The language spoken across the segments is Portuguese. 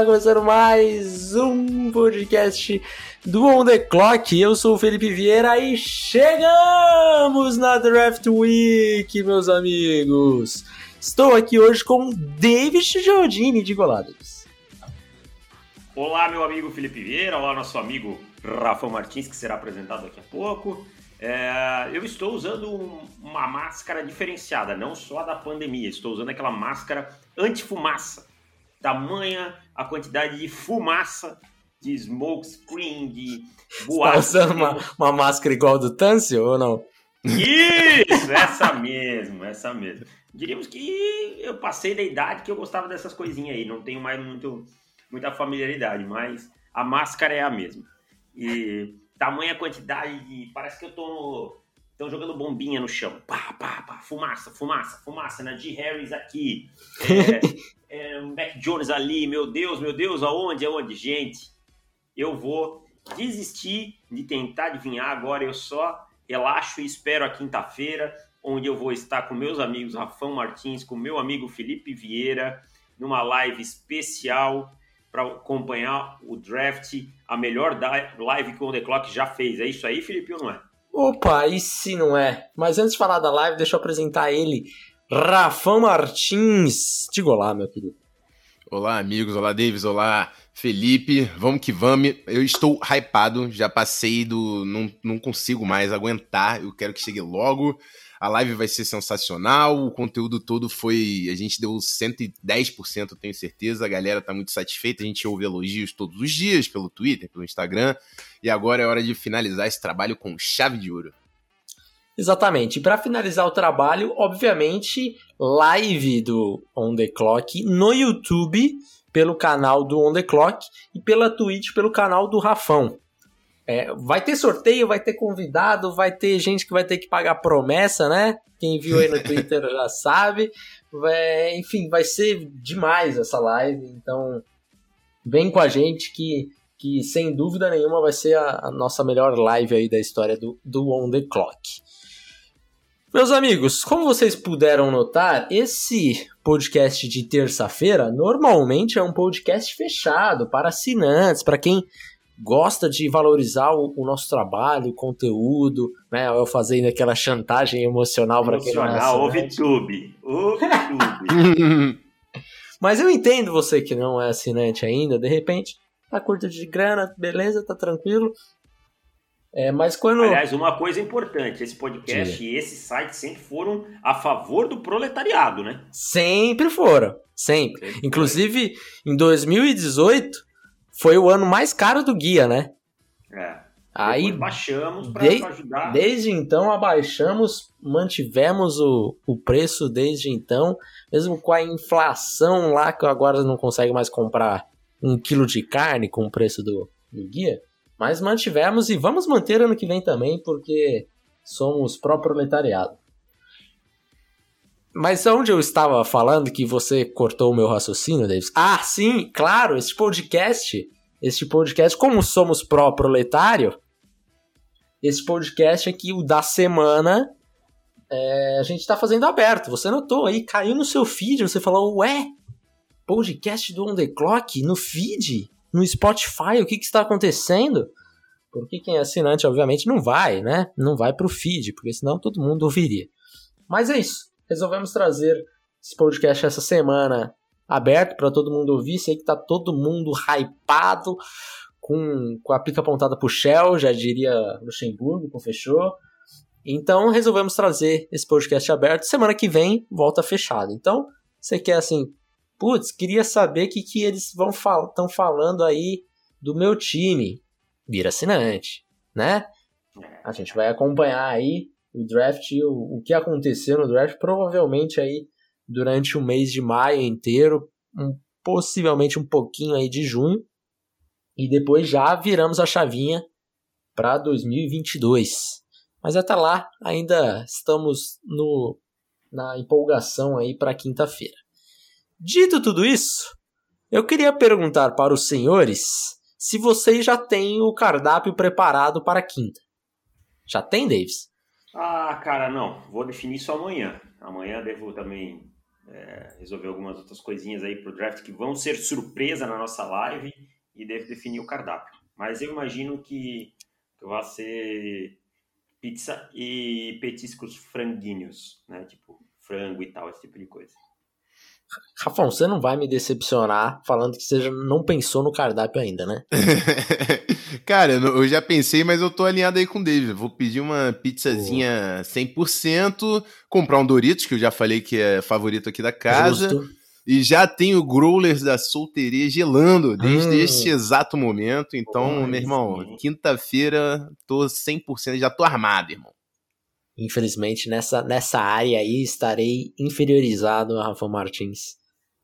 Está começando mais um podcast do On The Clock. Eu sou o Felipe Vieira e chegamos na Draft Week, meus amigos! Estou aqui hoje com David Giordini de Goladas. Olá, meu amigo Felipe Vieira, olá, nosso amigo Rafa Martins, que será apresentado daqui a pouco. É, eu estou usando um, uma máscara diferenciada, não só da pandemia, estou usando aquela máscara anti-fumaça. Tamanha a quantidade de fumaça, de smoke screen, de boate. Você tá usando uma, uma máscara igual do Tâncio ou não? Isso, essa mesmo, essa mesmo. Diríamos que eu passei da idade que eu gostava dessas coisinhas aí, não tenho mais muito, muita familiaridade, mas a máscara é a mesma. E tamanha quantidade de. Parece que eu tô. Estão jogando bombinha no chão. Pá, pá, pá. Fumaça, fumaça, fumaça. Na G. Harris aqui. É, é, Mac Jones ali. Meu Deus, meu Deus, aonde? Aonde? Gente, eu vou desistir de tentar adivinhar agora. Eu só relaxo e espero a quinta-feira, onde eu vou estar com meus amigos Rafão Martins, com meu amigo Felipe Vieira, numa live especial para acompanhar o draft, a melhor live que o On The Clock já fez. É isso aí, Felipe, ou não é? Opa, e se não é? Mas antes de falar da live, deixa eu apresentar ele, Rafão Martins. Diga olá, meu querido. Olá, amigos. Olá, Davis. Olá, Felipe. Vamos que vamos. Eu estou hypado. Já passei do. Não, não consigo mais aguentar. Eu quero que chegue logo. A live vai ser sensacional, o conteúdo todo foi. A gente deu 110%, tenho certeza. A galera tá muito satisfeita. A gente ouve elogios todos os dias pelo Twitter, pelo Instagram. E agora é hora de finalizar esse trabalho com chave de ouro. Exatamente. E para finalizar o trabalho, obviamente, live do On The Clock no YouTube, pelo canal do On The Clock, e pela Twitch, pelo canal do Rafão. É, vai ter sorteio, vai ter convidado, vai ter gente que vai ter que pagar promessa, né? Quem viu aí no Twitter já sabe. Vai, enfim, vai ser demais essa live. Então, vem com a gente que, que sem dúvida nenhuma vai ser a, a nossa melhor live aí da história do, do On The Clock. Meus amigos, como vocês puderam notar, esse podcast de terça-feira normalmente é um podcast fechado para assinantes, para quem gosta de valorizar o, o, nosso trabalho, o conteúdo, né? Eu fazendo aquela chantagem emocional para quem não é assinante. Tube. Mas eu entendo você que não é assinante ainda, de repente, tá curto de grana, beleza, tá tranquilo. É, mas quando. Aliás, uma coisa importante: esse podcast Sim. e esse site sempre foram a favor do proletariado, né? Sempre foram. Sempre. sempre Inclusive, em 2018, foi o ano mais caro do guia, né? É. Aí baixamos para de, ajudar. Desde então abaixamos, mantivemos o, o preço desde então, mesmo com a inflação lá que agora não consegue mais comprar um quilo de carne com o preço do, do guia, mas mantivemos e vamos manter ano que vem também porque somos pró-proletariado. Mas onde eu estava falando que você cortou o meu raciocínio, Davis? Ah, sim, claro, este podcast, este podcast, como somos pró-proletário, esse podcast aqui, o da semana, é, a gente está fazendo aberto. Você notou aí, caiu no seu feed, você falou, ué, podcast do On The Clock no feed? No Spotify, o que, que está acontecendo? Porque quem é assinante, obviamente, não vai, né? Não vai para o feed, porque senão todo mundo ouviria. Mas é isso resolvemos trazer esse podcast essa semana aberto para todo mundo ouvir. Sei que tá todo mundo hypado com, com a pica apontada pro Shell, já diria Luxemburgo, com fechou. Então resolvemos trazer esse podcast aberto. Semana que vem volta fechado. Então, você quer assim, putz, queria saber o que, que eles vão fal estão falando aí do meu time. Vira assinante, né? A gente vai acompanhar aí o draft, o, o que aconteceu no draft, provavelmente aí durante o mês de maio inteiro, um, possivelmente um pouquinho aí de junho, e depois já viramos a chavinha para 2022. Mas até lá ainda estamos no na empolgação aí para quinta-feira. Dito tudo isso, eu queria perguntar para os senhores se vocês já têm o cardápio preparado para quinta. Já tem, Davis? Ah, cara, não. Vou definir isso amanhã. Amanhã devo também é, resolver algumas outras coisinhas aí pro draft que vão ser surpresa na nossa live e deve definir o cardápio. Mas eu imagino que, que vai ser pizza e petiscos franguinhos, né? Tipo frango e tal, esse tipo de coisa. Rafão, você não vai me decepcionar falando que você não pensou no cardápio ainda, né? Cara, eu já pensei, mas eu tô alinhado aí com o David. Vou pedir uma pizzazinha 100%, comprar um Doritos, que eu já falei que é favorito aqui da casa. Justo. E já tem o Growlers da solteria gelando desde hum. este exato momento. Então, meu irmão, quinta-feira tô 100%, já tô armado, irmão. Infelizmente, nessa, nessa área aí estarei inferiorizado a Rafa Martins.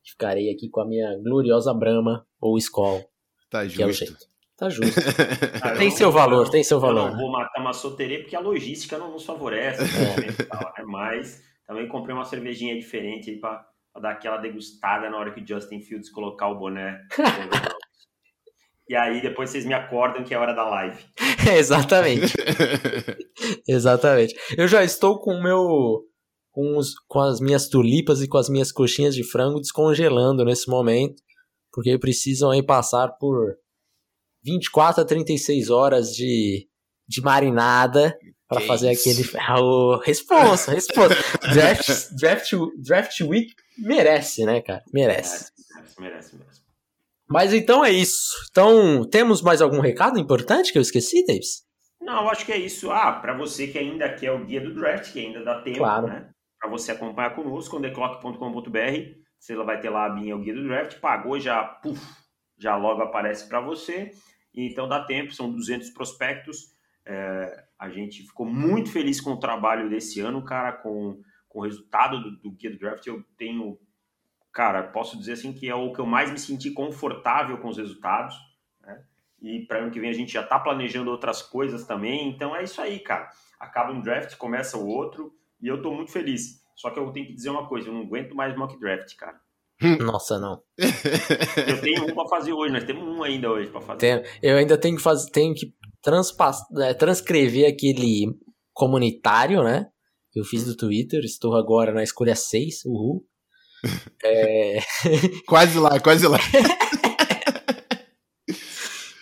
Ficarei aqui com a minha gloriosa Brahma ou Skol. Tá justo. É o jeito. Tá justo. Ah, tem seu valor, não, tem seu valor. Eu não vou matar uma solteria porque a logística não nos favorece. É. Tal, né? Mas também comprei uma cervejinha diferente aí pra, pra, dar aquela degustada na hora que o Justin Fields colocar o boné. e aí depois vocês me acordam que é hora da live. exatamente. exatamente. Eu já estou com o meu. Com, os, com as minhas tulipas e com as minhas coxinhas de frango descongelando nesse momento, porque precisam aí passar por 24 a 36 horas de, de marinada para fazer isso? aquele. Ah, o responsa, responsa. draft, draft, draft Week merece, né, cara? Merece. Merece, merece, merece. Mas então é isso. Então, temos mais algum recado importante que eu esqueci, Davis? Não, acho que é isso. Ah, para você que ainda quer o guia do draft, que ainda dá tempo, claro. né? Para você acompanhar conosco, theclock.com.br, você vai ter lá a minha o guia do draft, pagou já, puf, já logo aparece para você. Então dá tempo, são 200 prospectos. É, a gente ficou muito feliz com o trabalho desse ano, cara, com, com o resultado do, do guia do draft. Eu tenho cara, posso dizer assim que é o que eu mais me senti confortável com os resultados. Né? E para ano que vem a gente já está planejando outras coisas também. Então é isso aí, cara. Acaba um draft, começa o outro e eu estou muito feliz. Só que eu tenho que dizer uma coisa, eu não aguento mais mock draft, cara. Nossa, não. Eu tenho um para fazer hoje, nós temos um ainda hoje para fazer. Tenho, eu ainda tenho que fazer, tenho que transpass, é, transcrever aquele comunitário, né? Que eu fiz do Twitter. Estou agora na escolha 6, uhul. É... quase lá, quase lá.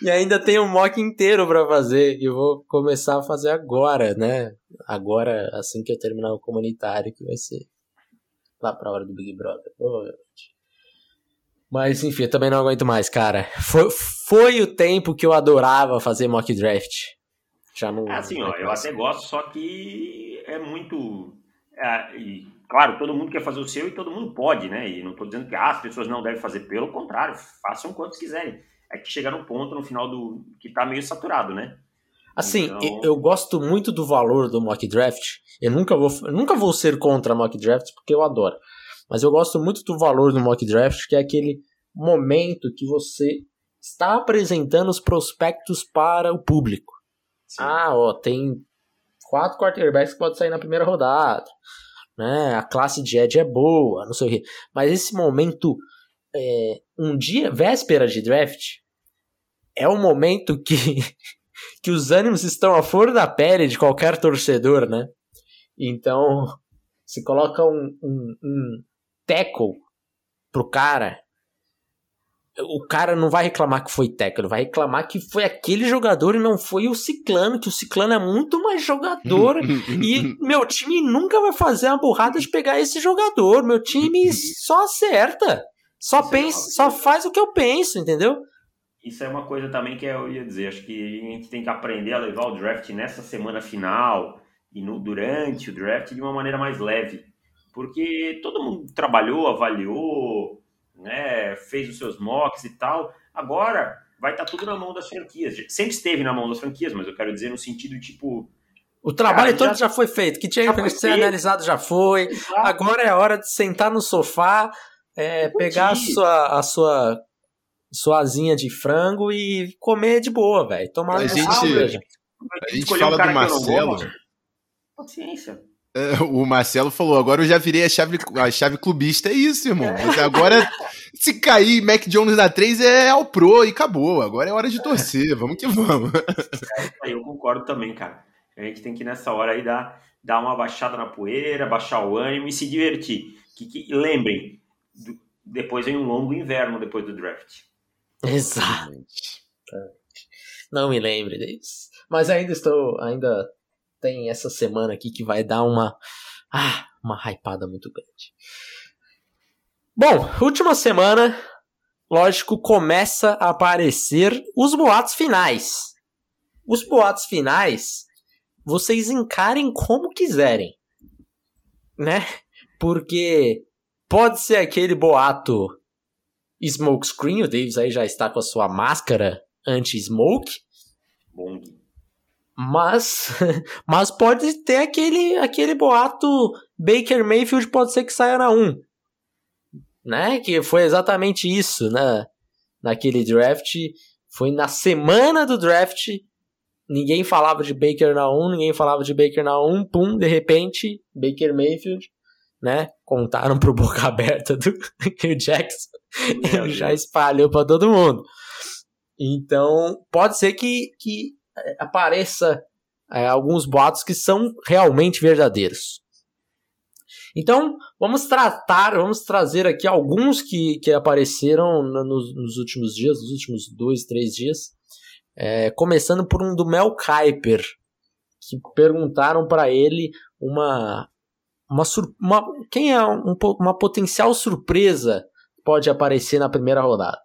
e ainda tem um mock inteiro para fazer. E eu vou começar a fazer agora, né? Agora, assim que eu terminar o comunitário, que vai ser lá pra hora do Big Brother, provavelmente. Mas enfim, eu também não aguento mais, cara. Foi, foi o tempo que eu adorava fazer mock draft. Já não. É assim, ó, eu até gosto, só que é muito. É, e claro, todo mundo quer fazer o seu e todo mundo pode, né? E não estou dizendo que ah, as pessoas não devem fazer, pelo contrário, façam quantos quiserem. É que chega num ponto no final do que está meio saturado, né? Assim, então... eu gosto muito do valor do mock draft. Eu nunca vou, nunca vou ser contra mock draft porque eu adoro. Mas eu gosto muito do valor do mock draft, que é aquele momento que você está apresentando os prospectos para o público. Sim. Ah, ó, tem quatro quarterbacks que podem sair na primeira rodada né? A classe de Edge é boa, não sei o quê. Mas esse momento, é, um dia, véspera de draft, é um momento que, que os ânimos estão à flor da pele de qualquer torcedor, né? Então, se coloca um, um, um tackle pro cara, o cara não vai reclamar que foi ele vai reclamar que foi aquele jogador e não foi o Ciclano, que o Ciclano é muito mais jogador e meu time nunca vai fazer a burrada de pegar esse jogador. Meu time só acerta, só Isso é pensa, é só faz o que eu penso, entendeu? Isso é uma coisa também que eu ia dizer, acho que a gente tem que aprender a levar o draft nessa semana final e no, durante o draft de uma maneira mais leve, porque todo mundo trabalhou, avaliou, né, fez os seus mocks e tal. Agora vai estar tá tudo na mão das franquias. Sempre esteve na mão das franquias, mas eu quero dizer no sentido tipo. O trabalho cara, todo já, já, foi feito, que tinha que ser analisado já foi. Exato. Agora é a hora de sentar no sofá, é, pegar a sua, a sua suazinha de frango e comer de boa, velho. Tomar a gente, a gente, a gente fala um do Marcelo. Paciência. O Marcelo falou, agora eu já virei a chave, a chave clubista, é isso, irmão. Mas agora, se cair Mac Jones na 3 é ao pro e acabou. Agora é hora de torcer, vamos que vamos. É, eu concordo também, cara. A gente tem que nessa hora aí dar, dar uma baixada na poeira, baixar o ânimo e se divertir. Que, que, lembrem, do, depois vem um longo inverno depois do draft. Exato. Não me lembre disso. Mas ainda estou. Ainda tem essa semana aqui que vai dar uma. Ah, uma hypada muito grande. Bom, última semana, lógico, começa a aparecer os boatos finais. Os boatos finais, vocês encarem como quiserem, né? Porque pode ser aquele boato smokescreen, o Davis aí já está com a sua máscara anti-smoke. Mas, mas pode ter aquele, aquele boato Baker Mayfield pode ser que saia na 1. Né? Que foi exatamente isso, né? Naquele draft. Foi na semana do draft. Ninguém falava de Baker na 1, ninguém falava de Baker na 1. Pum, de repente, Baker Mayfield, né? Contaram pro boca aberta do Jackson. Ele já espalhou para todo mundo. Então, pode ser que, que apareça é, alguns boatos que são realmente verdadeiros. Então, vamos tratar, vamos trazer aqui alguns que, que apareceram nos, nos últimos dias, nos últimos dois, três dias. É, começando por um do Mel Kiper, que perguntaram para ele uma, uma, uma, quem é um, uma potencial surpresa pode aparecer na primeira rodada.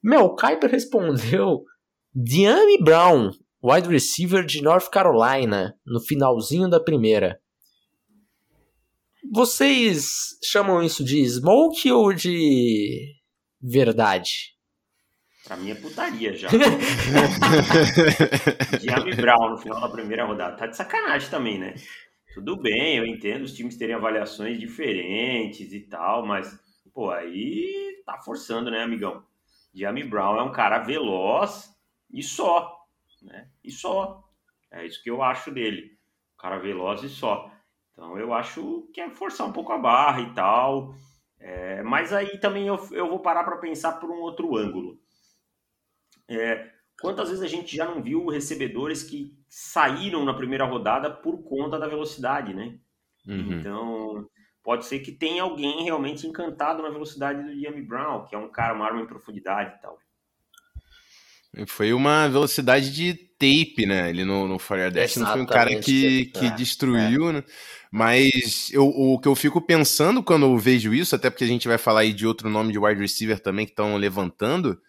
Mel Kiper respondeu Diami Brown, wide receiver de North Carolina, no finalzinho da primeira. Vocês chamam isso de smoke ou de verdade? Pra mim é putaria já. Diami Brown no final da primeira rodada. Tá de sacanagem também, né? Tudo bem, eu entendo os times terem avaliações diferentes e tal, mas, pô, aí tá forçando, né, amigão? Diami Brown é um cara veloz e só, né? E só. É isso que eu acho dele. Um cara veloz e só. Então eu acho que é forçar um pouco a barra e tal. É, mas aí também eu, eu vou parar para pensar por um outro ângulo. É, quantas vezes a gente já não viu recebedores que saíram na primeira rodada por conta da velocidade, né? Uhum. Então, pode ser que tenha alguém realmente encantado na velocidade do Yami Brown, que é um cara, uma arma em profundidade e tal. Foi uma velocidade de tape, né? Ele no, no Fire Dash não foi um cara que, que é, destruiu, é. né? Mas eu, o que eu fico pensando quando eu vejo isso, até porque a gente vai falar aí de outro nome de wide receiver também que estão levantando,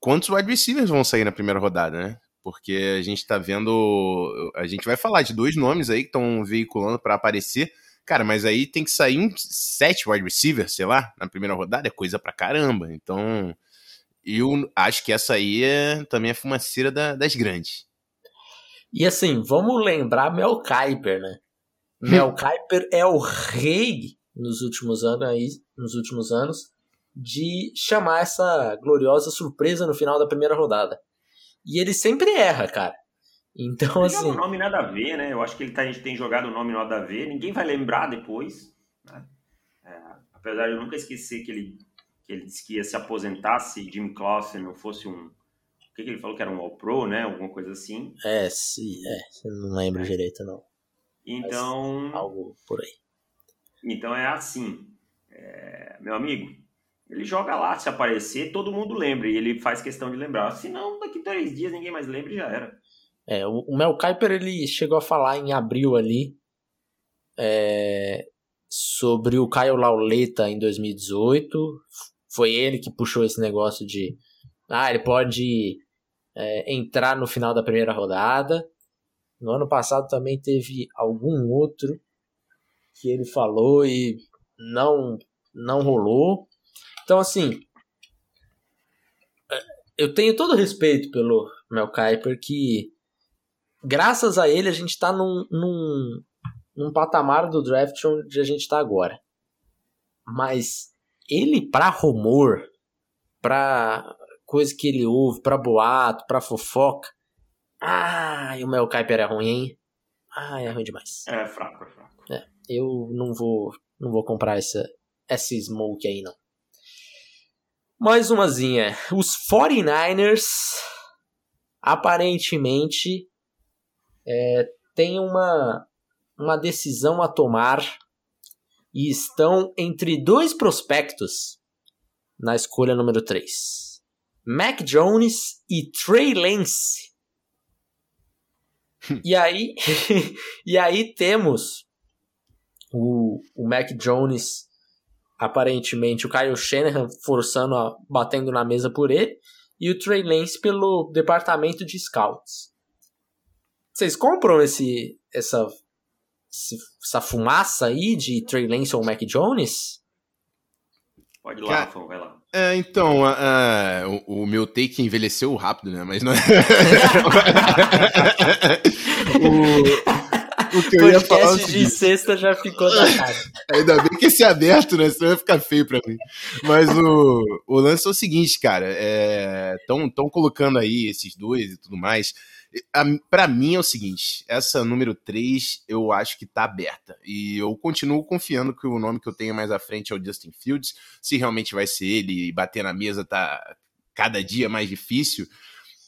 quantos wide receivers vão sair na primeira rodada, né? Porque a gente tá vendo. A gente vai falar de dois nomes aí que estão veiculando para aparecer. Cara, mas aí tem que sair um sete wide receivers, sei lá, na primeira rodada, é coisa pra caramba. Então, eu acho que essa aí é, também é fumaceira da, das grandes. E assim, vamos lembrar Mel Kiper, né? Mel Kiper é o rei nos últimos anos aí, nos últimos anos de chamar essa gloriosa surpresa no final da primeira rodada. E ele sempre erra, cara. Então, ele assim. um nome nada a ver, né? Eu acho que ele tá, a gente tem jogado o nome nada a ver, ninguém vai lembrar depois. Né? É, apesar de eu nunca esquecer que ele, que ele disse que ia se aposentar se Jim Clausen não fosse um. O que, que ele falou que era um All-Pro, né? Alguma coisa assim. É, sim, é. Não lembro direito, não. Então. Mas algo por aí. Então é assim. É, meu amigo, ele joga lá, se aparecer, todo mundo lembra, e ele faz questão de lembrar. Se não, daqui três dias ninguém mais lembra e já era. É, o, o Mel Kiper ele chegou a falar em abril ali é, sobre o Caio Lauleta em 2018. Foi ele que puxou esse negócio de ah, ele pode é, entrar no final da primeira rodada. No ano passado também teve algum outro que ele falou e não não rolou. Então assim, é, eu tenho todo respeito pelo Mel Kiper que graças a ele, a gente está num, num, num patamar do draft onde a gente está agora. Mas ele, para rumor, para coisa que ele ouve, para boato, para fofoca. Ah, o Mel Kiper é ruim, hein? Ah, é ruim demais. É fraco, é fraco. É, eu não vou, não vou comprar essa, essa smoke aí, não. Mais umazinha. Os 49ers aparentemente é, tem uma, uma decisão a tomar e estão entre dois prospectos na escolha número 3. Mac Jones e Trey Lance. e aí, e aí temos o, o Mac Jones, aparentemente o Kyle Shanahan forçando, a, batendo na mesa por ele, e o Trey Lance pelo departamento de scouts. Vocês compram esse, essa, essa fumaça aí de Trey Lance ou Mac Jones? Pode ir lá, Rafão, vai lá. É, então, uh, uh, o, o, meu take envelheceu rápido, né? Mas não é. o, o que eu ia falar. É de sexta já ficou na cara. Ainda bem que esse é aberto, né? Senão vai ficar feio pra mim. Mas o, o lance é o seguinte, cara. Estão é, colocando aí esses dois e tudo mais para mim é o seguinte, essa número 3 eu acho que tá aberta. E eu continuo confiando que o nome que eu tenho mais à frente é o Justin Fields. Se realmente vai ser ele e bater na mesa tá cada dia mais difícil.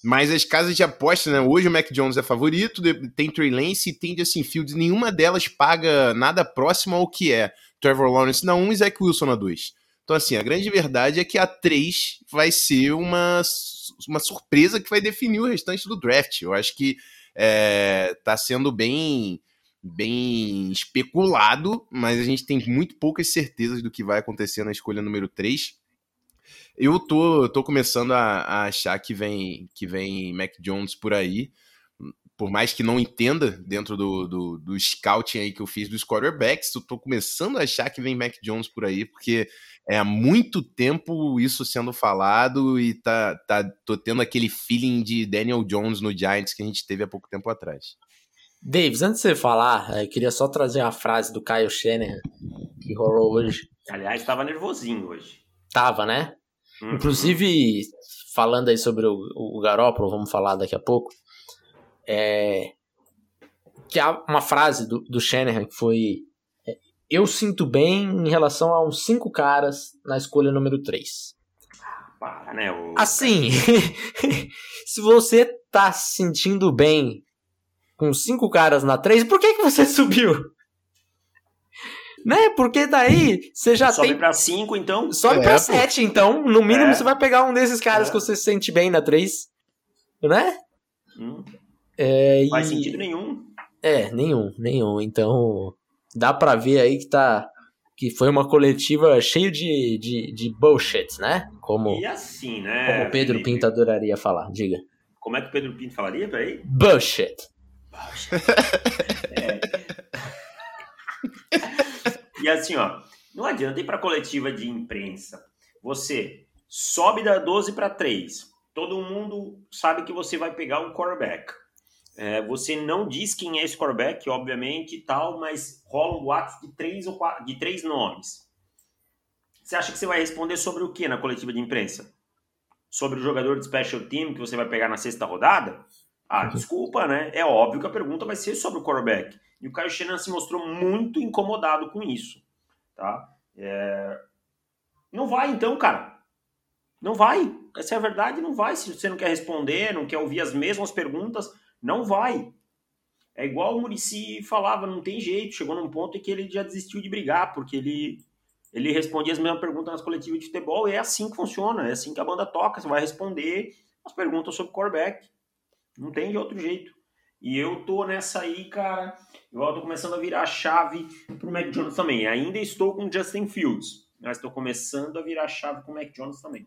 Mas as casas de aposta, né? Hoje o Mac Jones é favorito, tem Trey Lance e tem Justin Fields. Nenhuma delas paga nada próximo ao que é Trevor Lawrence na 1 e Zach Wilson na 2. Então, assim, a grande verdade é que a 3 vai ser uma uma surpresa que vai definir o restante do draft. Eu acho que está é, sendo bem bem especulado, mas a gente tem muito poucas certezas do que vai acontecer na escolha número 3. Eu tô, tô começando a, a achar que vem que vem Mac Jones por aí por mais que não entenda dentro do, do, do, scouting aí que eu fiz dos quarterbacks, eu tô começando a achar que vem Mac Jones por aí, porque é há muito tempo isso sendo falado e tá, tá, tô tendo aquele feeling de Daniel Jones no Giants que a gente teve há pouco tempo atrás. Davis, antes de você falar, eu queria só trazer uma frase do Kyle Shanahan que rolou hoje. Aliás, estava nervosinho hoje. Tava, né? Uhum. Inclusive, falando aí sobre o, o Garópolo, vamos falar daqui a pouco. É, que há uma frase do, do Shanahan que foi eu sinto bem em relação a uns cinco caras na escolha número 3. Para, né? O... Assim, se você tá se sentindo bem com cinco caras na 3, por que, que você subiu? Né? Porque daí você já Sobe tem. Sobe pra 5, então. Sobe é, pra 7, então. No mínimo é. você vai pegar um desses caras é. que você se sente bem na 3. Né? Hum. É, Faz e... sentido nenhum. É, nenhum, nenhum. Então dá para ver aí que tá que foi uma coletiva cheio de, de, de bullshit, né? Como, e assim, né? Como o Pedro Felipe? Pinto adoraria falar, diga. Como é que o Pedro Pinto falaria, peraí? Bullshit. é. e assim, ó, não adianta ir pra coletiva de imprensa. Você sobe da 12 para 3. Todo mundo sabe que você vai pegar um quarterback. É, você não diz quem é esse quarterback, obviamente, tal, mas rola um boato de três, ou quatro, de três nomes. Você acha que você vai responder sobre o que na coletiva de imprensa? Sobre o jogador de special team que você vai pegar na sexta rodada? Ah, uhum. desculpa, né? É óbvio que a pergunta vai ser sobre o quarterback. E o Kyle Shannon se mostrou muito incomodado com isso, tá? É... Não vai então, cara. Não vai. Essa é a verdade, não vai. Se você não quer responder, não quer ouvir as mesmas perguntas, não vai. É igual o Murici falava, não tem jeito. Chegou num ponto em que ele já desistiu de brigar, porque ele, ele respondia as mesmas perguntas nas coletivas de futebol, e é assim que funciona, é assim que a banda toca. Você vai responder as perguntas sobre quarterback. Não tem de outro jeito. E eu tô nessa aí, cara. Eu tô começando a virar a chave pro Mac Jones também. Ainda estou com Justin Fields, mas estou começando a virar a chave com o Mac Jones também.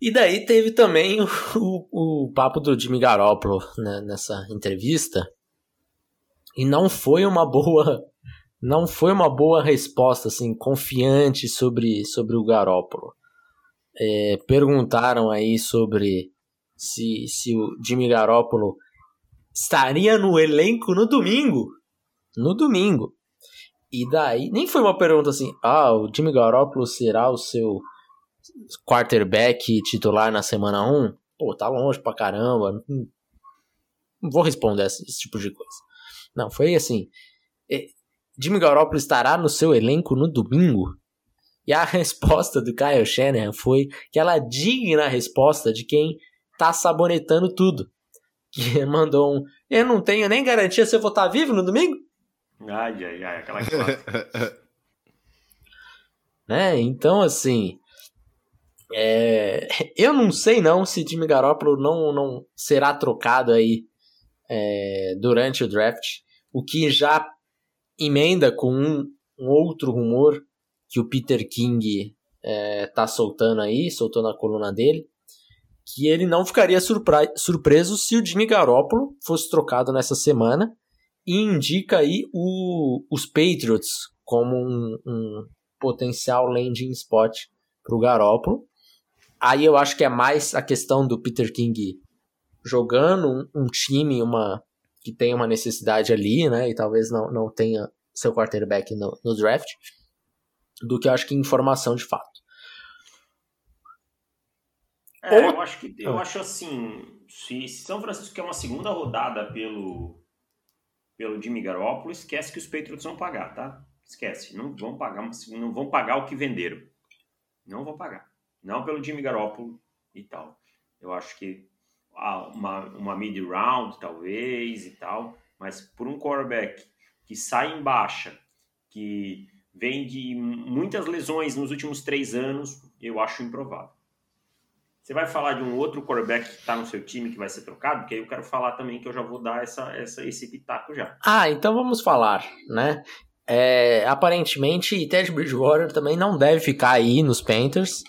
E daí teve também o, o, o papo do Jimmy Garoppolo né, nessa entrevista. E não foi uma boa não foi uma boa resposta assim confiante sobre, sobre o Garoppolo. É, perguntaram aí sobre se, se o Jimmy Garoppolo estaria no elenco no domingo. No domingo. E daí, nem foi uma pergunta assim, ah, o Jimmy Garoppolo será o seu quarterback titular na semana 1, pô, tá longe pra caramba. Não vou responder esse, esse tipo de coisa. Não, foi assim. É, Jimmy Garoppolo estará no seu elenco no domingo? E a resposta do Kyle Shanahan foi aquela digna resposta de quem tá sabonetando tudo. Que mandou um. Eu não tenho nem garantia se eu vou estar tá vivo no domingo? Ai, ai, ai, aquela né? Então, assim, é, eu não sei não se Jimmy Garoppolo não, não será trocado aí é, durante o draft, o que já emenda com um, um outro rumor que o Peter King é, tá soltando aí, soltou na coluna dele, que ele não ficaria surpreso se o Jimmy Garoppolo fosse trocado nessa semana e indica aí o, os Patriots como um, um potencial landing spot para o Garoppolo. Aí eu acho que é mais a questão do Peter King jogando um, um time uma que tem uma necessidade ali, né? E talvez não, não tenha seu quarterback no, no draft, do que eu acho que informação de fato. É, Ou... eu acho que eu ah. acho assim, se São Francisco quer uma segunda rodada pelo pelo Jimmy Garoppolo, esquece que os Patriots vão pagar, tá? Esquece, não vão pagar, não vão pagar o que venderam. Não vão pagar. Não pelo Jimmy Garoppolo e tal. Eu acho que uma, uma mid-round, talvez, e tal. Mas por um quarterback que sai em baixa, que vem de muitas lesões nos últimos três anos, eu acho improvável. Você vai falar de um outro quarterback que está no seu time que vai ser trocado? Porque aí eu quero falar também que eu já vou dar essa, essa, esse pitaco já. Ah, então vamos falar, né? É, aparentemente, Ted Bridgewater também não deve ficar aí nos Panthers.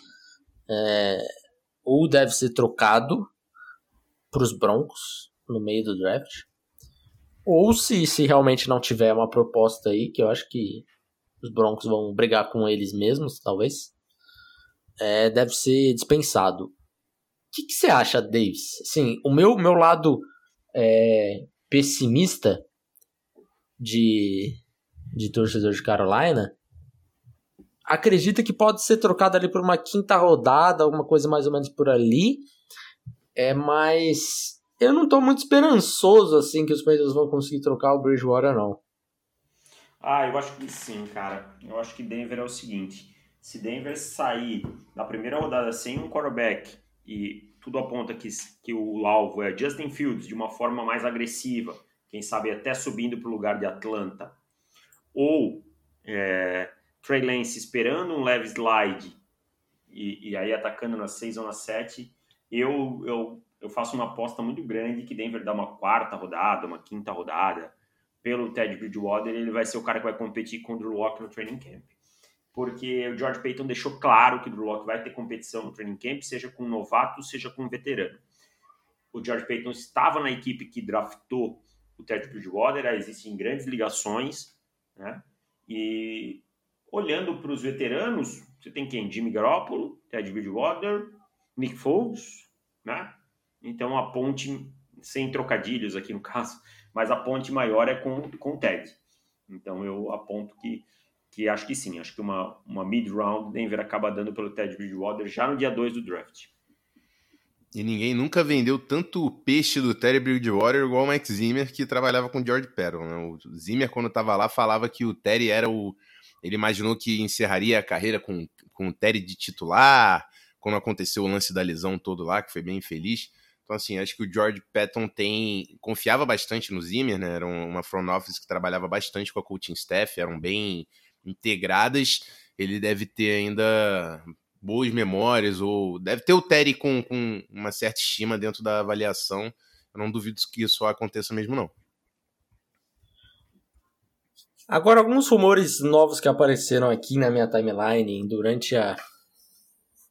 É, ou deve ser trocado para os Broncos no meio do draft. Ou se, se realmente não tiver uma proposta aí, que eu acho que os Broncos vão brigar com eles mesmos, talvez. É, deve ser dispensado que, que você acha, Davis? Assim, o meu, meu lado é, pessimista de, de torcedor de Carolina acredita que pode ser trocado ali por uma quinta rodada, alguma coisa mais ou menos por ali. É, mas eu não estou muito esperançoso assim que os Panthers vão conseguir trocar o Bridgewater não. Ah, eu acho que sim, cara. Eu acho que Denver é o seguinte, se Denver sair na primeira rodada sem um quarterback e tudo aponta que, que o alvo é Justin Fields de uma forma mais agressiva, quem sabe até subindo para o lugar de Atlanta, ou é, Trey Lance esperando um leve slide e, e, aí atacando na 6 ou na 7, eu, eu, eu faço uma aposta muito grande que Denver dá uma quarta rodada, uma quinta rodada, pelo Ted Bridgewater, ele vai ser o cara que vai competir com o Drew Locke no training camp porque o George Payton deixou claro que o Drew Locke vai ter competição no training camp, seja com um novato, seja com um veterano. O George Payton estava na equipe que draftou o Ted Bridgewater, existem grandes ligações, né? E olhando para os veteranos, você tem quem? Jimmy Garoppolo, Ted Bridgewater, Nick Foles, né? Então a ponte, sem trocadilhos aqui no caso, mas a ponte maior é com, com o Ted. Então eu aponto que que acho que sim, acho que uma, uma mid-round Denver acaba dando pelo Ted Bridgewater já no dia 2 do draft. E ninguém nunca vendeu tanto peixe do Terry Bridgewater igual o Mike Zimmer, que trabalhava com o George Pettle. Né? O Zimmer, quando estava lá, falava que o Terry era o. Ele imaginou que encerraria a carreira com, com o Terry de titular, quando aconteceu o lance da lesão todo lá, que foi bem feliz. Então, assim, acho que o George Patton tem. confiava bastante no Zimmer, né? Era uma front office que trabalhava bastante com a coaching staff, eram bem integradas, ele deve ter ainda boas memórias, ou deve ter o Terry com, com uma certa estima dentro da avaliação. Eu não duvido que isso aconteça mesmo, não. Agora, alguns rumores novos que apareceram aqui na minha timeline durante a.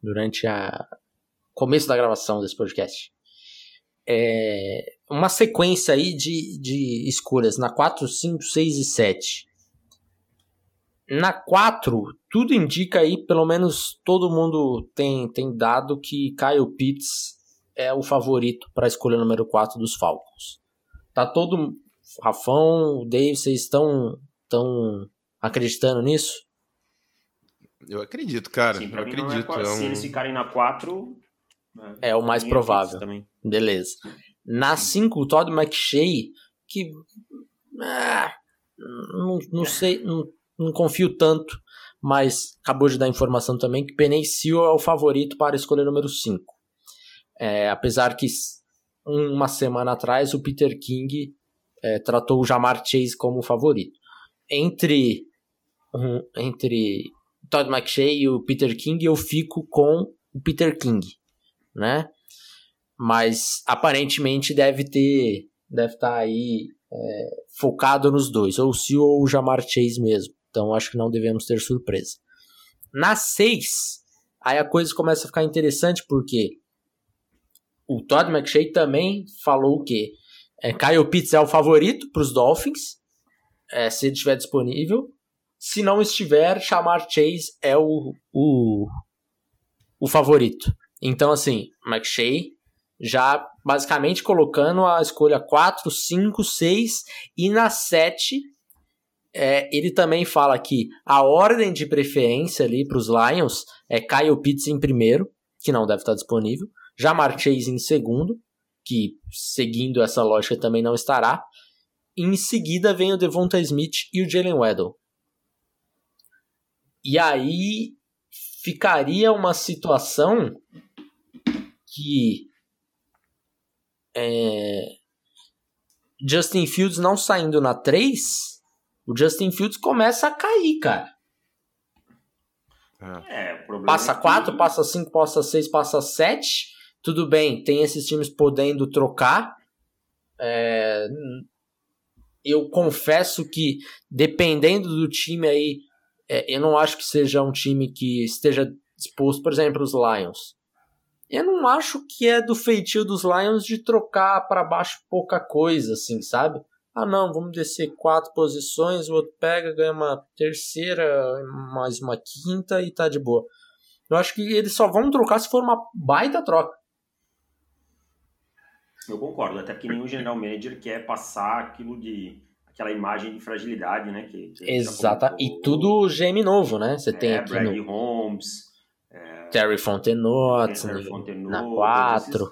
durante a. começo da gravação desse podcast. É uma sequência aí de, de escolhas na 4, 5, 6 e 7. Na 4, tudo indica aí, pelo menos todo mundo tem, tem dado que Kyle Pitts é o favorito para escolher o número 4 dos Falcons. Tá todo. Rafão, Dave, vocês estão tão acreditando nisso? Eu acredito, cara. Sim, eu acredito. É, se eles ficarem na 4. É, é o mais provável. Também. Beleza. Na 5, o Todd McShay, que. Ah, não, não sei. Não, não confio tanto, mas acabou de dar informação também que Penei Seal é o favorito para escolher número 5. É, apesar que uma semana atrás o Peter King é, tratou o Jamar Chase como favorito. Entre, um, entre Todd McShay e o Peter King, eu fico com o Peter King, né? Mas aparentemente deve ter, deve estar tá aí é, focado nos dois, ou Seal ou o Jamar Chase mesmo. Então acho que não devemos ter surpresa. Na 6, aí a coisa começa a ficar interessante porque o Todd McShay também falou que é, Kyle Pitts é o favorito para os Dolphins, é, se estiver disponível. Se não estiver, chamar Chase é o, o, o favorito. Então, assim, McShay já basicamente colocando a escolha 4, 5, 6 e na 7 é, ele também fala que a ordem de preferência ali para os Lions é Kyle Pitts em primeiro, que não deve estar disponível, Jamar Chase em segundo, que seguindo essa lógica também não estará. Em seguida vem o Devonta Smith e o Jalen Waddle. E aí ficaria uma situação que é, Justin Fields não saindo na 3, o Justin Fields começa a cair, cara. É, passa 4, é passa 5, passa 6, passa 7. Tudo bem, tem esses times podendo trocar. É, eu confesso que, dependendo do time aí, é, eu não acho que seja um time que esteja disposto, por exemplo, os Lions. Eu não acho que é do feitio dos Lions de trocar para baixo pouca coisa, assim, sabe? Ah, não, vamos descer quatro posições, o outro pega, ganha uma terceira, mais uma quinta e tá de boa. Eu acho que eles só vão trocar se for uma baita troca. Eu concordo, até que nenhum general manager quer passar aquilo de aquela imagem de fragilidade, né? Que, que Exata. E tudo GM novo, né? Você é, tem aqui Brady no... Holmes, é, Terry Fontenot, Terry Fontenot na 4.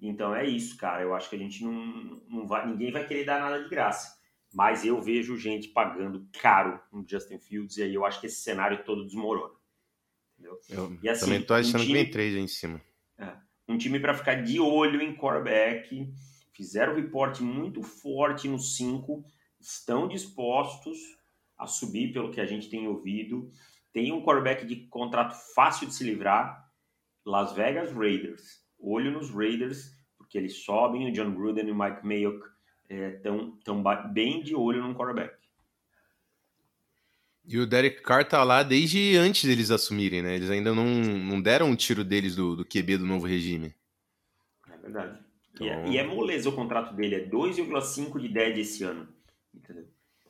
Então é isso, cara. Eu acho que a gente não, não vai, ninguém vai querer dar nada de graça. Mas eu vejo gente pagando caro no Justin Fields e aí eu acho que esse cenário todo desmorona. Entendeu? Eu e assim, também tô achando um time, que vem três aí em cima. Um time para ficar de olho em quarterback. Fizeram um reporte muito forte no 5. Estão dispostos a subir, pelo que a gente tem ouvido. Tem um quarterback de contrato fácil de se livrar. Las Vegas Raiders. Olho nos Raiders, porque eles sobem. O John Gruden e o Mike Mayock estão é, tão bem de olho no quarterback. E o Derek Carr tá lá desde antes deles assumirem, né? Eles ainda não, não deram um tiro deles do, do QB do novo regime. É verdade. Então... E, é, e, é, moleza o contrato dele, é 2,5 de 10 esse ano. Entendeu?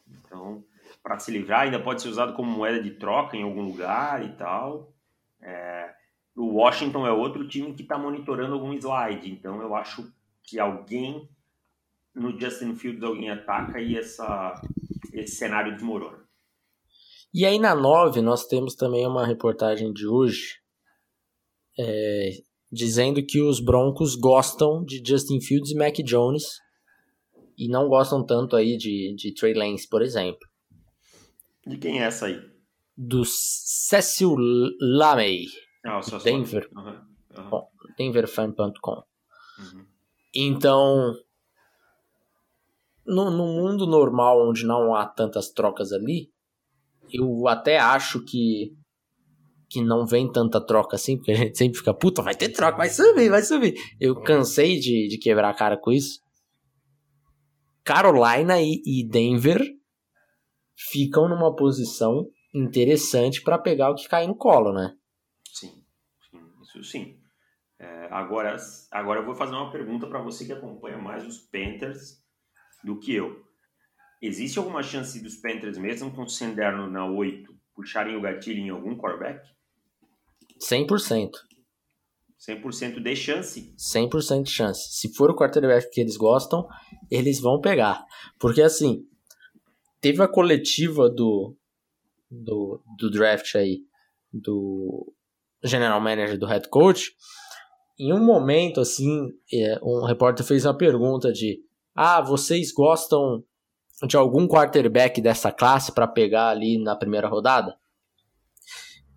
Então, para se livrar, ainda pode ser usado como moeda de troca em algum lugar e tal. É, o Washington é outro time que está monitorando algum slide, então eu acho que alguém no Justin Fields alguém ataca e essa, esse cenário desmorona. E aí na 9 nós temos também uma reportagem de hoje é, dizendo que os Broncos gostam de Justin Fields e Mac Jones e não gostam tanto aí de, de Trey Lance, por exemplo. De quem é essa aí? Do Cecil Lamey, ah, Denver, uhum. Uhum. denverfan.com. Uhum. Então, no, no mundo normal, onde não há tantas trocas ali, eu até acho que que não vem tanta troca assim, porque a gente sempre fica, puta, vai ter troca, vai subir, vai subir. Eu cansei de, de quebrar a cara com isso. Carolina e, e Denver ficam numa posição interessante para pegar o que cai no colo, né? Sim, sim isso sim. É, agora, agora eu vou fazer uma pergunta para você que acompanha mais os Panthers do que eu. Existe alguma chance dos Panthers, mesmo com o Senderno na 8, puxarem o gatilho em algum quarterback? 100%. 100% de chance? 100% de chance. Se for o quarterback que eles gostam, eles vão pegar. Porque assim, teve a coletiva do, do, do draft aí, do general manager, do head coach. Em um momento, assim, é, um repórter fez uma pergunta de: Ah, vocês gostam de algum quarterback dessa classe para pegar ali na primeira rodada?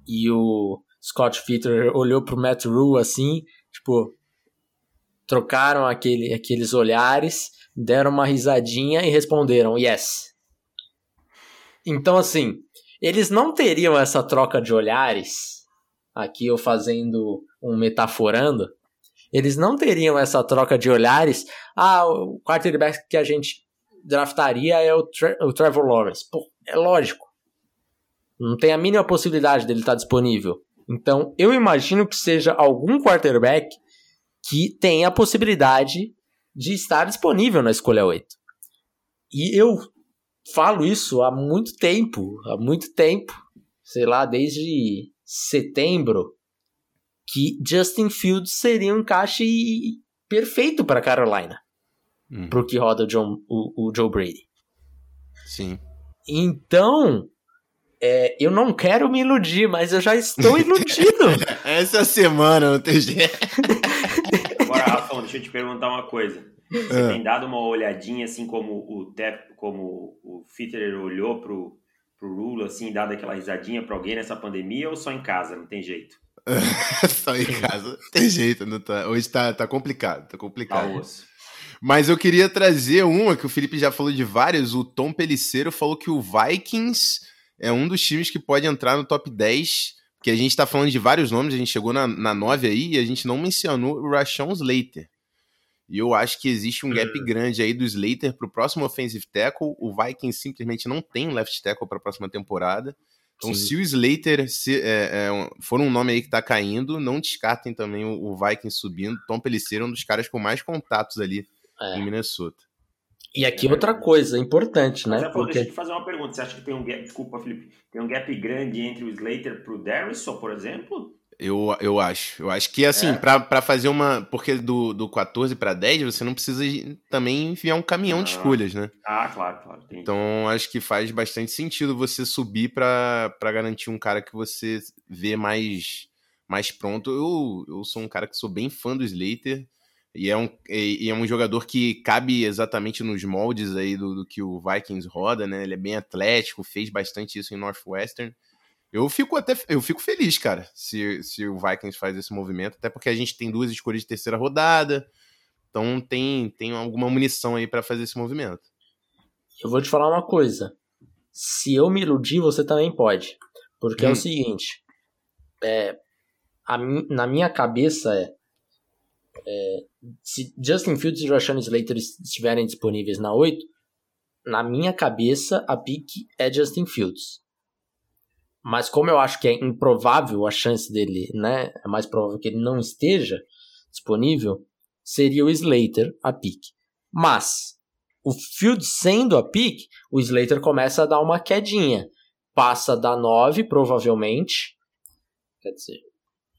E o Scott Fitter olhou pro Matt Rule assim, tipo, trocaram aquele, aqueles olhares, deram uma risadinha e responderam yes. Então, assim, eles não teriam essa troca de olhares, aqui eu fazendo um metaforando, eles não teriam essa troca de olhares. Ah, o quarterback que a gente draftaria é o, Tra o Trevor Lawrence. Pô, é lógico. Não tem a mínima possibilidade dele estar disponível. Então, eu imagino que seja algum quarterback que tenha a possibilidade de estar disponível na escolha 8. E eu falo isso há muito tempo, há muito tempo, sei lá, desde setembro, que Justin Fields seria um encaixe perfeito para Carolina, uhum. pro que roda o, John, o, o Joe Brady. Sim. Então, é, eu não quero me iludir, mas eu já estou iludido. Essa semana não tem jeito. Agora, Rafão, deixa eu te perguntar uma coisa. Você ah. tem dado uma olhadinha, assim como o Tep, como o Fitterer olhou pro, pro Rulo, assim, dado aquela risadinha para alguém nessa pandemia, ou só em casa, não tem jeito? só em casa, não tem jeito, não tá, hoje tá, tá complicado, tá complicado. Tá Mas eu queria trazer uma que o Felipe já falou de várias, o Tom Peliceiro falou que o Vikings é um dos times que pode entrar no top 10, porque a gente tá falando de vários nomes, a gente chegou na, na 9 aí e a gente não mencionou o Rashawn Slater. E eu acho que existe um gap hum. grande aí do Slater para o próximo offensive tackle. O Vikings simplesmente não tem left tackle para a próxima temporada. Então, Sim. se o Slater se, é, é, for um nome aí que está caindo, não descartem também o, o Vikings subindo. Tom Pellicer é um dos caras com mais contatos ali é. em Minnesota. E aqui outra coisa importante, né? Mas, Porque... Deixa eu te fazer uma pergunta. Você acha que tem um gap, desculpa, Felipe, tem um gap grande entre o Slater para o Darrison, por exemplo? Eu, eu acho. Eu acho que, assim, é. para fazer uma. Porque do, do 14 para 10, você não precisa também enviar um caminhão ah. de escolhas, né? Ah, claro, claro. Entendi. Então, acho que faz bastante sentido você subir para garantir um cara que você vê mais, mais pronto. Eu, eu sou um cara que sou bem fã do Slater. E é, um, e é um jogador que cabe exatamente nos moldes aí do, do que o Vikings roda, né? Ele é bem atlético, fez bastante isso em Northwestern. Eu fico até eu fico feliz, cara, se, se o Vikings faz esse movimento, até porque a gente tem duas escolhas de terceira rodada. Então tem, tem alguma munição aí para fazer esse movimento. Eu vou te falar uma coisa. Se eu me iludir, você também pode. Porque hum. é o hum. seguinte. É, a, na minha cabeça é, é, se Justin Fields e Rashawn Slater estiverem disponíveis na 8, na minha cabeça a pick é Justin Fields. Mas como eu acho que é improvável a chance dele, né? É mais provável que ele não esteja disponível, seria o Slater a pick. Mas o Field sendo a pick, o Slater começa a dar uma quedinha. Passa da 9, provavelmente. Quer dizer,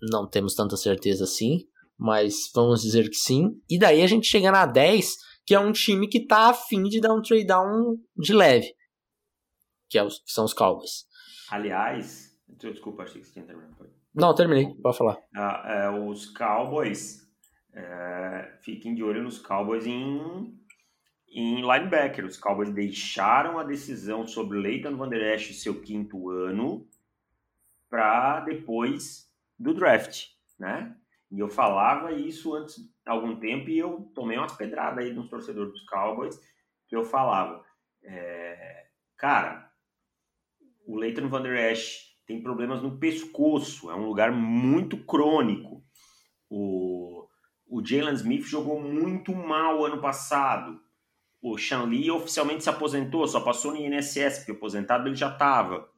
não temos tanta certeza assim, mas vamos dizer que sim. E daí a gente chega na 10, que é um time que tá afim de dar um trade down de leve. Que, é os, que são os Cowboys. Aliás, desculpa, achei que você tinha terminado. Não, terminei, pode falar. Ah, é, os Cowboys, é, fiquem de olho nos Cowboys em, em linebacker. Os Cowboys deixaram a decisão sobre Leighton Van Der Esch, seu quinto ano, para depois do draft, né? E eu falava isso antes há algum tempo e eu tomei umas pedradas aí nos torcedores dos Cowboys que eu falava, é, cara, o Leighton Van Der Esch tem problemas no pescoço, é um lugar muito crônico. O, o Jalen Smith jogou muito mal ano passado. O Sean Lee oficialmente se aposentou, só passou no INSS, porque aposentado ele já estava.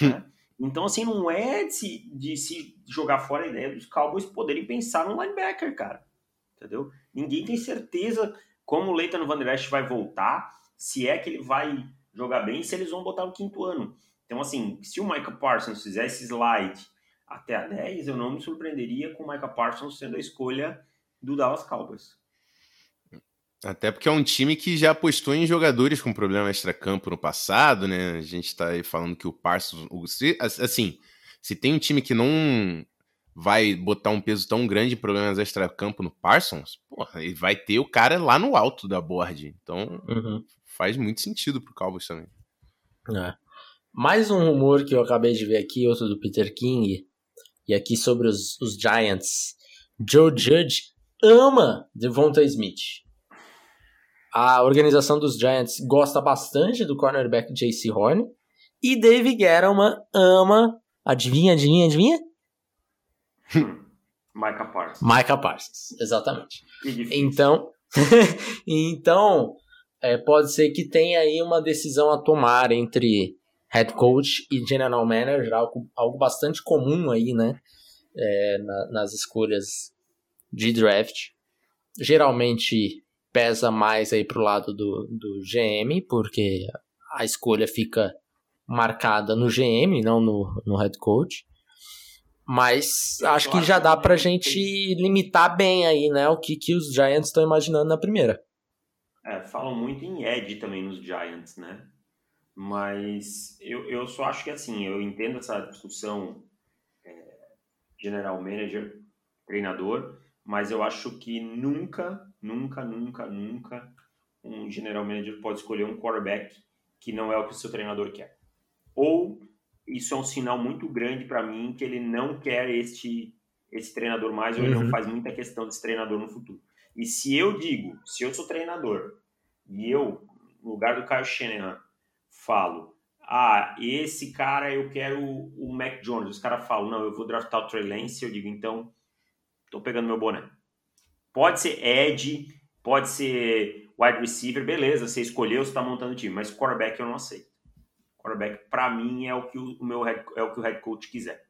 Hum. Né? Então, assim, não é de se, de se jogar fora a ideia dos Cowboys poderem pensar no linebacker, cara. Entendeu? Ninguém tem certeza como o Leighton Van Der Esch vai voltar, se é que ele vai jogar bem, se eles vão botar no quinto ano. Então, assim, se o Micah Parsons fizesse slide até a 10, eu não me surpreenderia com o Micah Parsons sendo a escolha do Dallas Cowboys. Até porque é um time que já apostou em jogadores com problema extra-campo no passado, né? A gente tá aí falando que o Parsons. Assim, se tem um time que não vai botar um peso tão grande em problemas extra-campo no Parsons, porra, ele vai ter o cara lá no alto da board. Então uhum. faz muito sentido pro Cowboys também. É. Mais um rumor que eu acabei de ver aqui, outro do Peter King, e aqui sobre os, os Giants. Joe Judge ama Devonta Smith. A organização dos Giants gosta bastante do cornerback JC Horn E Dave Gettleman ama. Adivinha, adivinha, adivinha? Micah Parsons. Micah Parsons, exatamente. Então, então é, pode ser que tenha aí uma decisão a tomar entre head coach e general manager, algo, algo bastante comum aí, né? É, na, nas escolhas de draft. Geralmente pesa mais aí pro lado do, do GM, porque a escolha fica marcada no GM, não no, no head coach. Mas acho que já dá pra gente limitar bem aí, né? O que, que os Giants estão imaginando na primeira. É, falam muito em Ed também nos Giants, né? Mas eu, eu só acho que assim, eu entendo essa discussão é, general manager, treinador, mas eu acho que nunca, nunca, nunca, nunca um general manager pode escolher um quarterback que não é o que o seu treinador quer. Ou isso é um sinal muito grande para mim que ele não quer este, esse treinador mais, ou ele Uhum. não faz muita questão desse treinador no futuro. E se eu digo, se eu sou treinador e eu, no lugar do Kyle Shanahan, falo, ah, esse cara eu quero o Mac Jones, os caras falam, não, eu vou draftar o Trey Lance, eu digo, então, tô pegando meu boné. Pode ser Ed, pode ser wide receiver, beleza, você escolheu, você tá montando o time, mas quarterback eu não aceito. Quarterback, para mim, é o que o, o meu head, é o que o head coach quiser.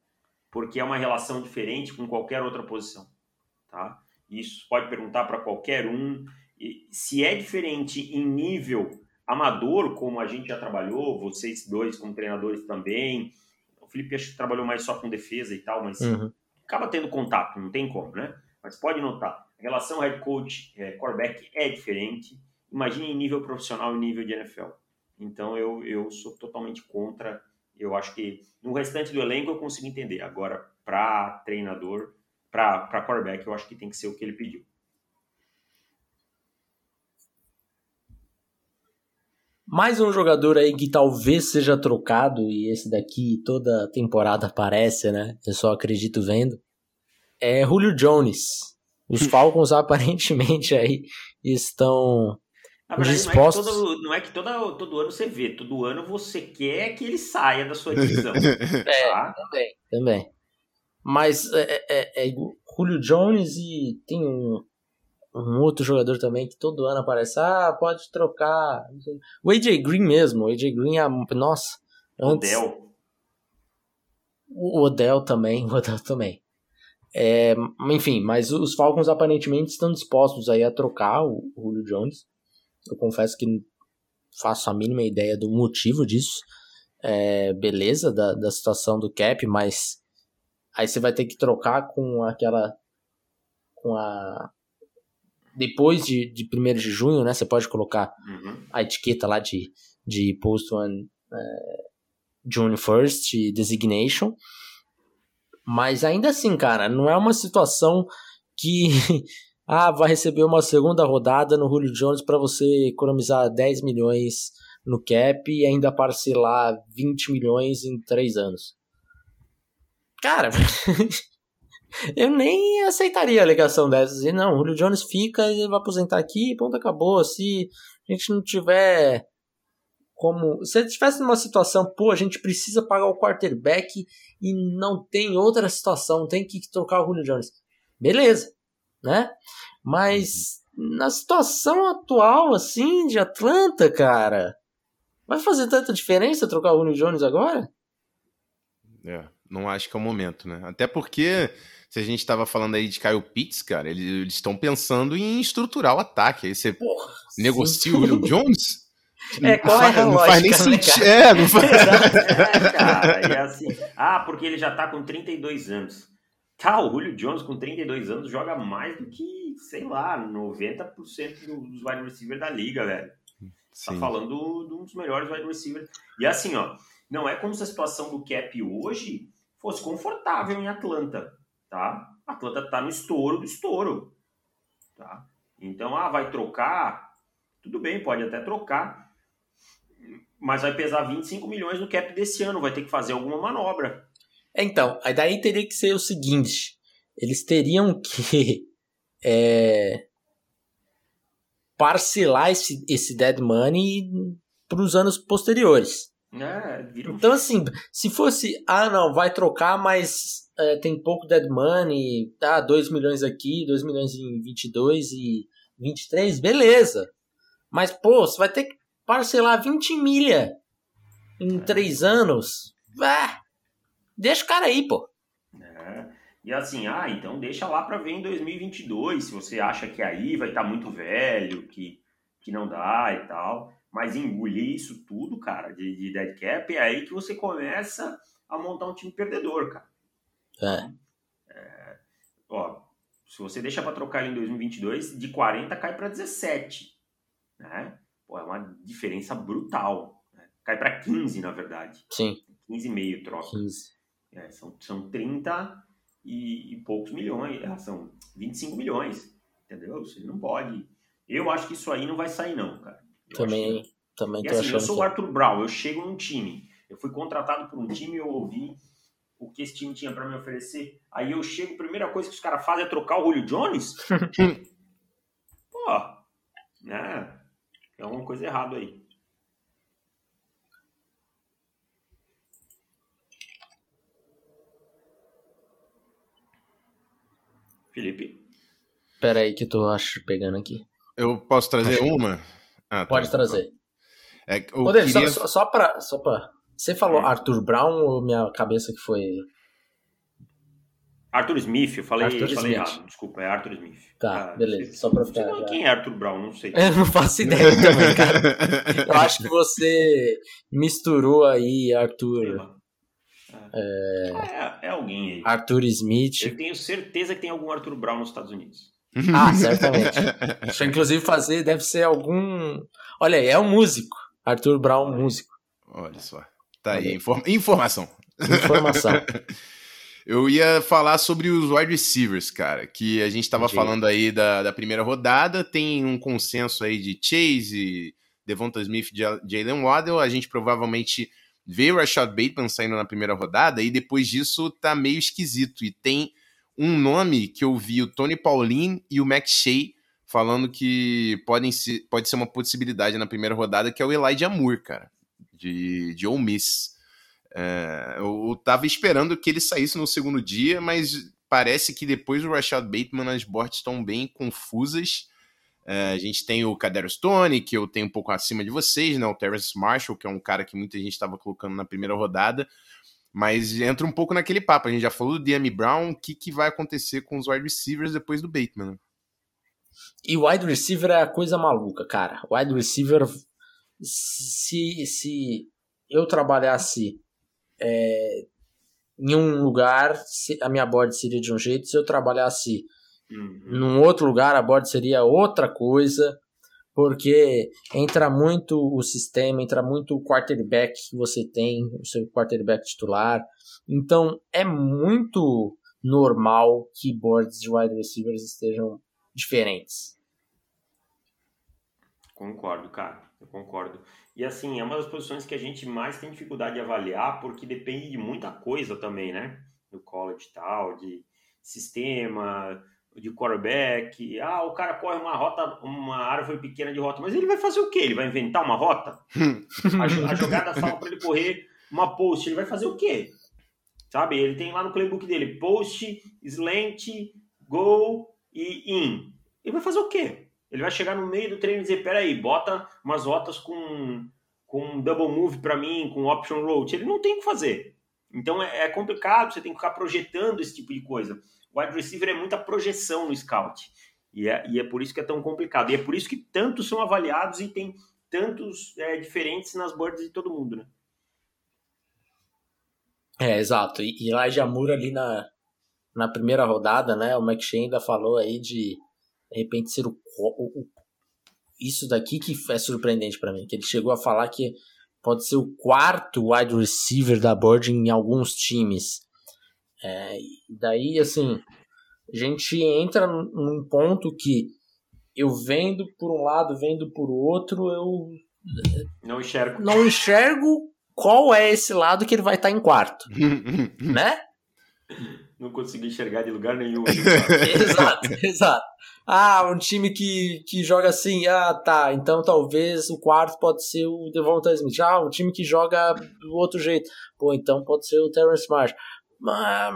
Porque é uma relação diferente com qualquer outra posição, tá? Isso pode perguntar para qualquer um. E se é diferente em nível amador, como a gente já trabalhou, vocês dois como treinadores também. O Felipe acho que trabalhou mais só com defesa e tal, mas Uhum. acaba tendo contato, não tem como, né? Mas pode notar, a relação head coach, é, quarterback é diferente. Imagine em nível profissional e nível de NFL. Então eu, eu sou totalmente contra. Eu acho que no restante do elenco eu consigo entender. Agora, para treinador, para quarterback, eu acho que tem que ser o que ele pediu. Mais um jogador aí que talvez seja trocado, e esse daqui toda temporada aparece, né? Eu só acredito vendo. É Julio Jones. Os Falcons aparentemente aí estão. Na verdade, Dispostos. não é que, todo, não é que toda, todo ano você vê, todo ano você quer que ele saia da sua divisão. É, tá? também. Também. Mas é, é, é Julio Jones e tem um, um outro jogador também que todo ano aparece. Ah, pode trocar. O AJ Green mesmo. O AJ Green, é, nossa. Antes, Odell. O Odell também, o Odell também. É, enfim, mas os Falcons aparentemente estão dispostos aí a trocar o, o Julio Jones. Eu confesso que faço a mínima ideia do motivo disso. É, beleza, da, da situação do cap, mas aí você vai ter que trocar com aquela. com a. Depois de, de 1 de junho, né? Você pode colocar Uhum. a etiqueta lá de, de post one é, June 1st designation. Mas ainda assim, cara, não é uma situação que ah, vai receber uma segunda rodada no Julio Jones para você economizar 10 milhões no cap e ainda parcelar 20 milhões em 3 anos. Cara, eu nem aceitaria a alegação dessas. E não, o Julio Jones fica, ele vai aposentar aqui, ponto, acabou. Se a gente não tiver como. Se ele estivesse numa situação, pô, a gente precisa pagar o quarterback e não tem outra situação, tem que trocar o Julio Jones. Beleza, né? Mas na situação atual, assim, de Atlanta, cara, vai fazer tanta diferença trocar o Julio Jones agora? É, não acho que é o momento, né? Até porque, se a gente estava falando aí de Kyle Pitts, cara, eles estão pensando em estruturar o ataque. Aí você Porra, negocia o Julio Jones? É, qual é a não faz nem né, sentido. É, não faz. É, cara, e assim. Ah, porque ele já tá com 32 anos. Tá, o Julio Jones com 32 anos joga mais do que, sei lá, 90% dos wide receivers da liga, velho. Tá Sim. falando de um dos melhores wide receivers. E assim, ó, não é como se a situação do cap hoje fosse confortável em Atlanta, tá? Atlanta tá no estouro do estouro, tá? Então, ah, vai trocar, tudo bem, pode até trocar, mas vai pesar 25 milhões no cap desse ano, vai ter que fazer alguma manobra. Então, aí daí teria que ser o seguinte: eles teriam que é, parcelar esse, esse dead money para os anos posteriores. É. Então, assim, se fosse, ah, não, vai trocar, mas é, tem pouco dead money, tá, 2 milhões aqui, 2 milhões em 22 e 23, beleza. Mas, pô, você vai ter que parcelar 20 milha em 3 anos. Ah, deixa o cara aí, pô. É. E assim, ah, então deixa lá para ver em 2022, se você acha que aí vai estar tá muito velho, que, que não dá e tal. Mas engolir isso tudo, cara, de, de dead cap, é aí que você começa a montar um time perdedor, cara. É. é ó, se você deixa para trocar ele em 2022, de 40 cai para 17, né? Pô, é uma diferença brutal. Né? Cai para 15, na verdade. Sim. 15,5 troca. 15. É, são, são 30 e, e poucos milhões, ah, são 25 milhões, entendeu? Você não pode. Eu acho que isso aí não vai sair, não, cara. Eu também, que... também e tô assim, achando eu sou o Arthur Brown, eu chego num time, eu fui contratado por um time eu ouvi o que esse time tinha para me oferecer. Aí eu chego, a primeira coisa que os caras fazem é trocar o Julio Jones? Pô, né? É alguma coisa errada aí. Felipe? Pera aí que eu tô acho, pegando aqui. Eu posso trazer Acho- uma? Ah, tá. Pode trazer. É, eu David, queria- só, só, só pra... Só pra... Você falou Hum. Arthur Brown ou minha cabeça que foi... Arthur Smith, eu falei, Arthur falei Smith. errado, desculpa, é Arthur Smith. Tá, Ah, beleza, sei- só pra ficar já- Quem é Arthur Brown? Não sei. Eu não faço ideia também, cara. Eu acho que você misturou aí Arthur, lá. É... é alguém aí. Arthur Smith. Eu tenho certeza que tem algum Arthur Brown nos Estados Unidos. Ah, certamente. Deixa eu inclusive fazer, deve ser algum. Olha aí, é um músico. Arthur Brown, músico. Olha só. Tá Olha aí, aí. inform- informação. Informação. Eu ia falar sobre os wide receivers, cara, que a gente tava Entendi. falando aí da, da primeira rodada, tem um consenso aí de Chase, Devonta Smith, Ja- Jalen Waddle, a gente provavelmente vê o Rashad Bateman saindo na primeira rodada, e depois disso tá meio esquisito, e tem um nome que eu vi o Tony Pauline e o Max Shea falando que podem ser, pode ser uma possibilidade na primeira rodada, que é o Elijah Moore, cara, de, de Ole Miss. É, eu, tava esperando que ele saísse no segundo dia, mas parece que depois do Rashad Bateman as boards estão bem confusas. É, a gente tem o Cadero Stone, que eu tenho um pouco acima de vocês, né? O Terrence Marshall, que é um cara que muita gente estava colocando na primeira rodada. Mas entra um pouco naquele papo. A gente já falou do DM Brown, o que, que vai acontecer com os wide receivers depois do Bateman? né? E o wide receiver é a coisa maluca, cara. O wide receiver, se, se eu trabalhasse é, em um lugar, a minha board seria de um jeito. Se eu trabalhasse Uhum. num outro lugar, a board seria outra coisa. Porque entra muito o sistema, entra muito o quarterback que você tem, o seu quarterback titular. Então é muito normal que boards de wide receivers estejam diferentes. Concordo, cara. Eu concordo. E assim, é uma das posições que a gente mais tem dificuldade de avaliar, porque depende de muita coisa também, né? Do college e tal, de sistema, de quarterback. Ah, o cara corre uma rota, uma árvore pequena de rota, mas ele vai fazer o quê? Ele vai inventar uma rota? A, a jogada fala para ele correr uma post, ele vai fazer o quê? Sabe? Ele tem lá no playbook dele post, slant, go e in. Ele vai fazer o quê? Ele vai chegar no meio do treino e dizer: peraí, bota umas rotas com, com double move para mim, com option route. Ele não tem o que fazer. Então é, é complicado, você tem que ficar projetando esse tipo de coisa. O wide receiver é muita projeção no scout. E é, e é por isso que é tão complicado. E é por isso que tantos são avaliados e tem tantos é, diferentes nas boards de todo mundo, né? É, exato. E, e Elijah Moore ali na, na primeira rodada, né? O McShane ainda falou aí de de repente ser o, o- o- isso daqui que é surpreendente pra mim, que ele chegou a falar que pode ser o quarto wide receiver da board em alguns times. É, daí, assim, a gente entra num- num ponto que eu vendo por um lado, vendo por outro, eu Não enxergo. não enxergo qual é esse lado que ele vai estar em quarto, né? Não consegui enxergar de lugar nenhum. exato, exato. Ah, um time que, que joga assim, ah, tá, então talvez o quarto pode ser o Devonta Smith. Ah, um time que joga do outro jeito. Pô, então pode ser o Terrence Marsh. Mas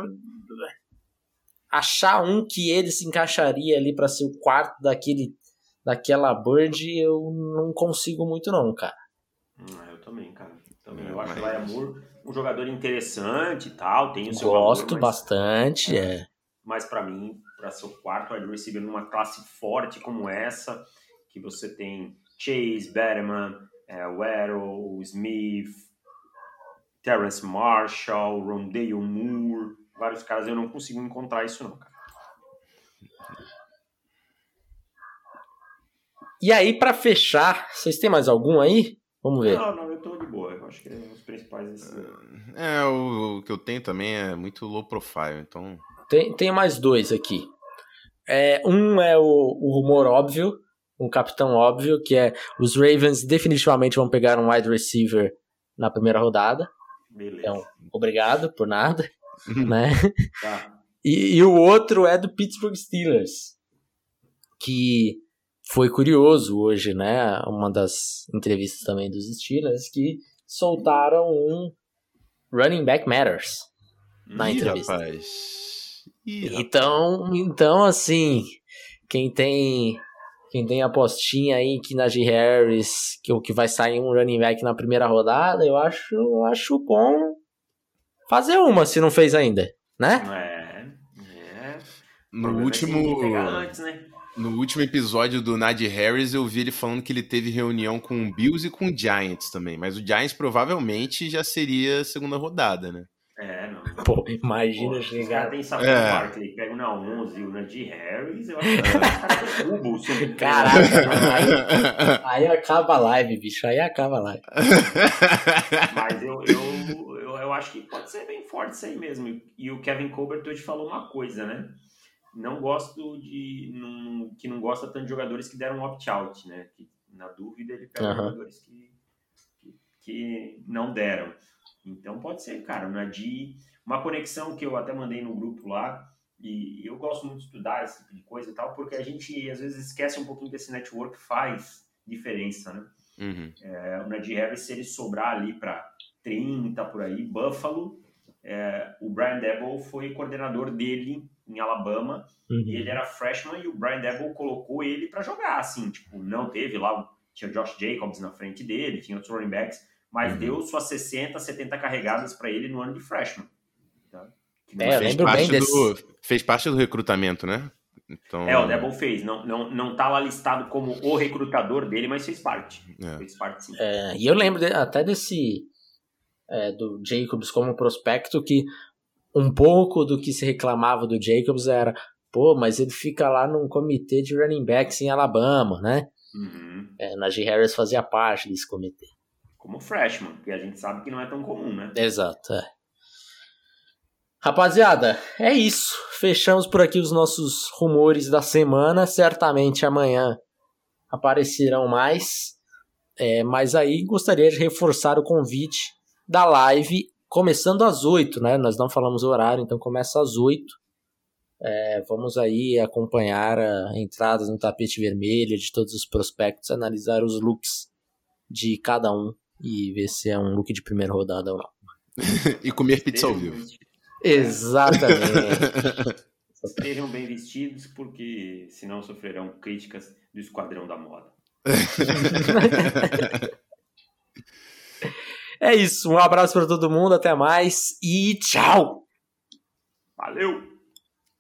achar um que ele se encaixaria ali para ser o quarto daquele daquela bird, eu não consigo muito não, cara. Hum, eu também, cara. Também. Eu acho que Laia Moore um jogador interessante e tal, tem o seu Gosto valor, mas, bastante, é. Mas para mim, para ser o quarto wide receiver numa classe forte como essa, que você tem Chase, Betterman, é, Weddle, Smith, Terrence Marshall, Rondale Moore, vários caras, eu não consigo encontrar isso não, cara. E aí, para fechar, vocês têm mais algum aí? Vamos ver. Não, não, eu tô de boa. Eu acho que é principais. É, o, o, que eu tenho também é muito low profile, então. Tem, tem mais dois aqui. É, um é o, o rumor óbvio, um capitão óbvio, que é os Ravens definitivamente vão pegar um wide receiver na primeira rodada. Beleza. Então, obrigado por nada. né? Tá. E, e o outro é do Pittsburgh Steelers, que foi curioso hoje, né? Uma das entrevistas também dos Steelers que soltaram um Running Back Matters na Ih, entrevista. Rapaz. Ih, então, rapaz. então assim, quem tem quem tem apostinha aí que Najee Harris, que o que vai sair um running back na primeira rodada, eu acho, eu acho bom fazer uma se não fez ainda, né? É. é. No último antes, né? No último episódio do Nadir Harris, eu vi ele falando que ele teve reunião com o Bills e com o Giants também. Mas o Giants provavelmente já seria segunda rodada, né? É, não. Pô, imagina Pô, chegar. Tem Samuel é. Barkley, pega na 11 e o Nadir Harris, eu acho que caras derrubam Caraca, aí, aí acaba a live, bicho. Aí acaba a live. Mas eu, eu, eu, eu acho que pode ser bem forte isso aí mesmo. E o Kevin Colbert hoje falou uma coisa, né? Não gosto de. Num, que não gosta tanto de jogadores que deram opt-out, né? Que, na dúvida ele pega uhum. jogadores que, que, que, não deram. Então pode ser, cara, na de uma conexão que eu até mandei no grupo lá, e eu gosto muito de estudar esse tipo de coisa e tal, porque a gente às vezes esquece um pouquinho desse network faz diferença, né? Uhum. É, o Nadir Harris, se ele sobrar ali para 30 por aí, Buffalo, é, o Brian Debo foi coordenador dele em Alabama, uhum. e ele era freshman e o Brian Debo colocou ele para jogar, assim, tipo, não teve lá, tinha Josh Jacobs na frente dele, tinha outros running backs, mas uhum. deu suas 60, 70 carregadas para ele no ano de freshman. Tá? É, fez, parte do, fez parte do recrutamento, né? Então... É, o Debo fez. Não, não, não tá lá listado como o recrutador dele, mas fez parte. É. Fez parte, sim. É, e eu lembro de, até desse... É, do Jacobs como prospecto que um pouco do que se reclamava do Jacobs era, pô, mas ele fica lá num comitê de running backs em Alabama, né? Uhum. É, Najee Harris fazia parte desse comitê. Como freshman, porque a gente sabe que não é tão comum, né? Exato, é. Rapaziada, é isso. Fechamos por aqui os nossos rumores da semana. Certamente amanhã aparecerão mais. É, mas aí gostaria de reforçar o convite da live começando às 8, né? Nós não falamos o horário, então começa às 8. É, vamos aí acompanhar a entrada no tapete vermelho de todos os prospectos, analisar os looks de cada um e ver se é um look de primeira rodada ou não. e comer pizza ao vivo. Exatamente. Estejam bem vestidos, porque senão sofrerão críticas do esquadrão da moda. É isso. Um abraço para todo mundo. Até mais e tchau. Valeu.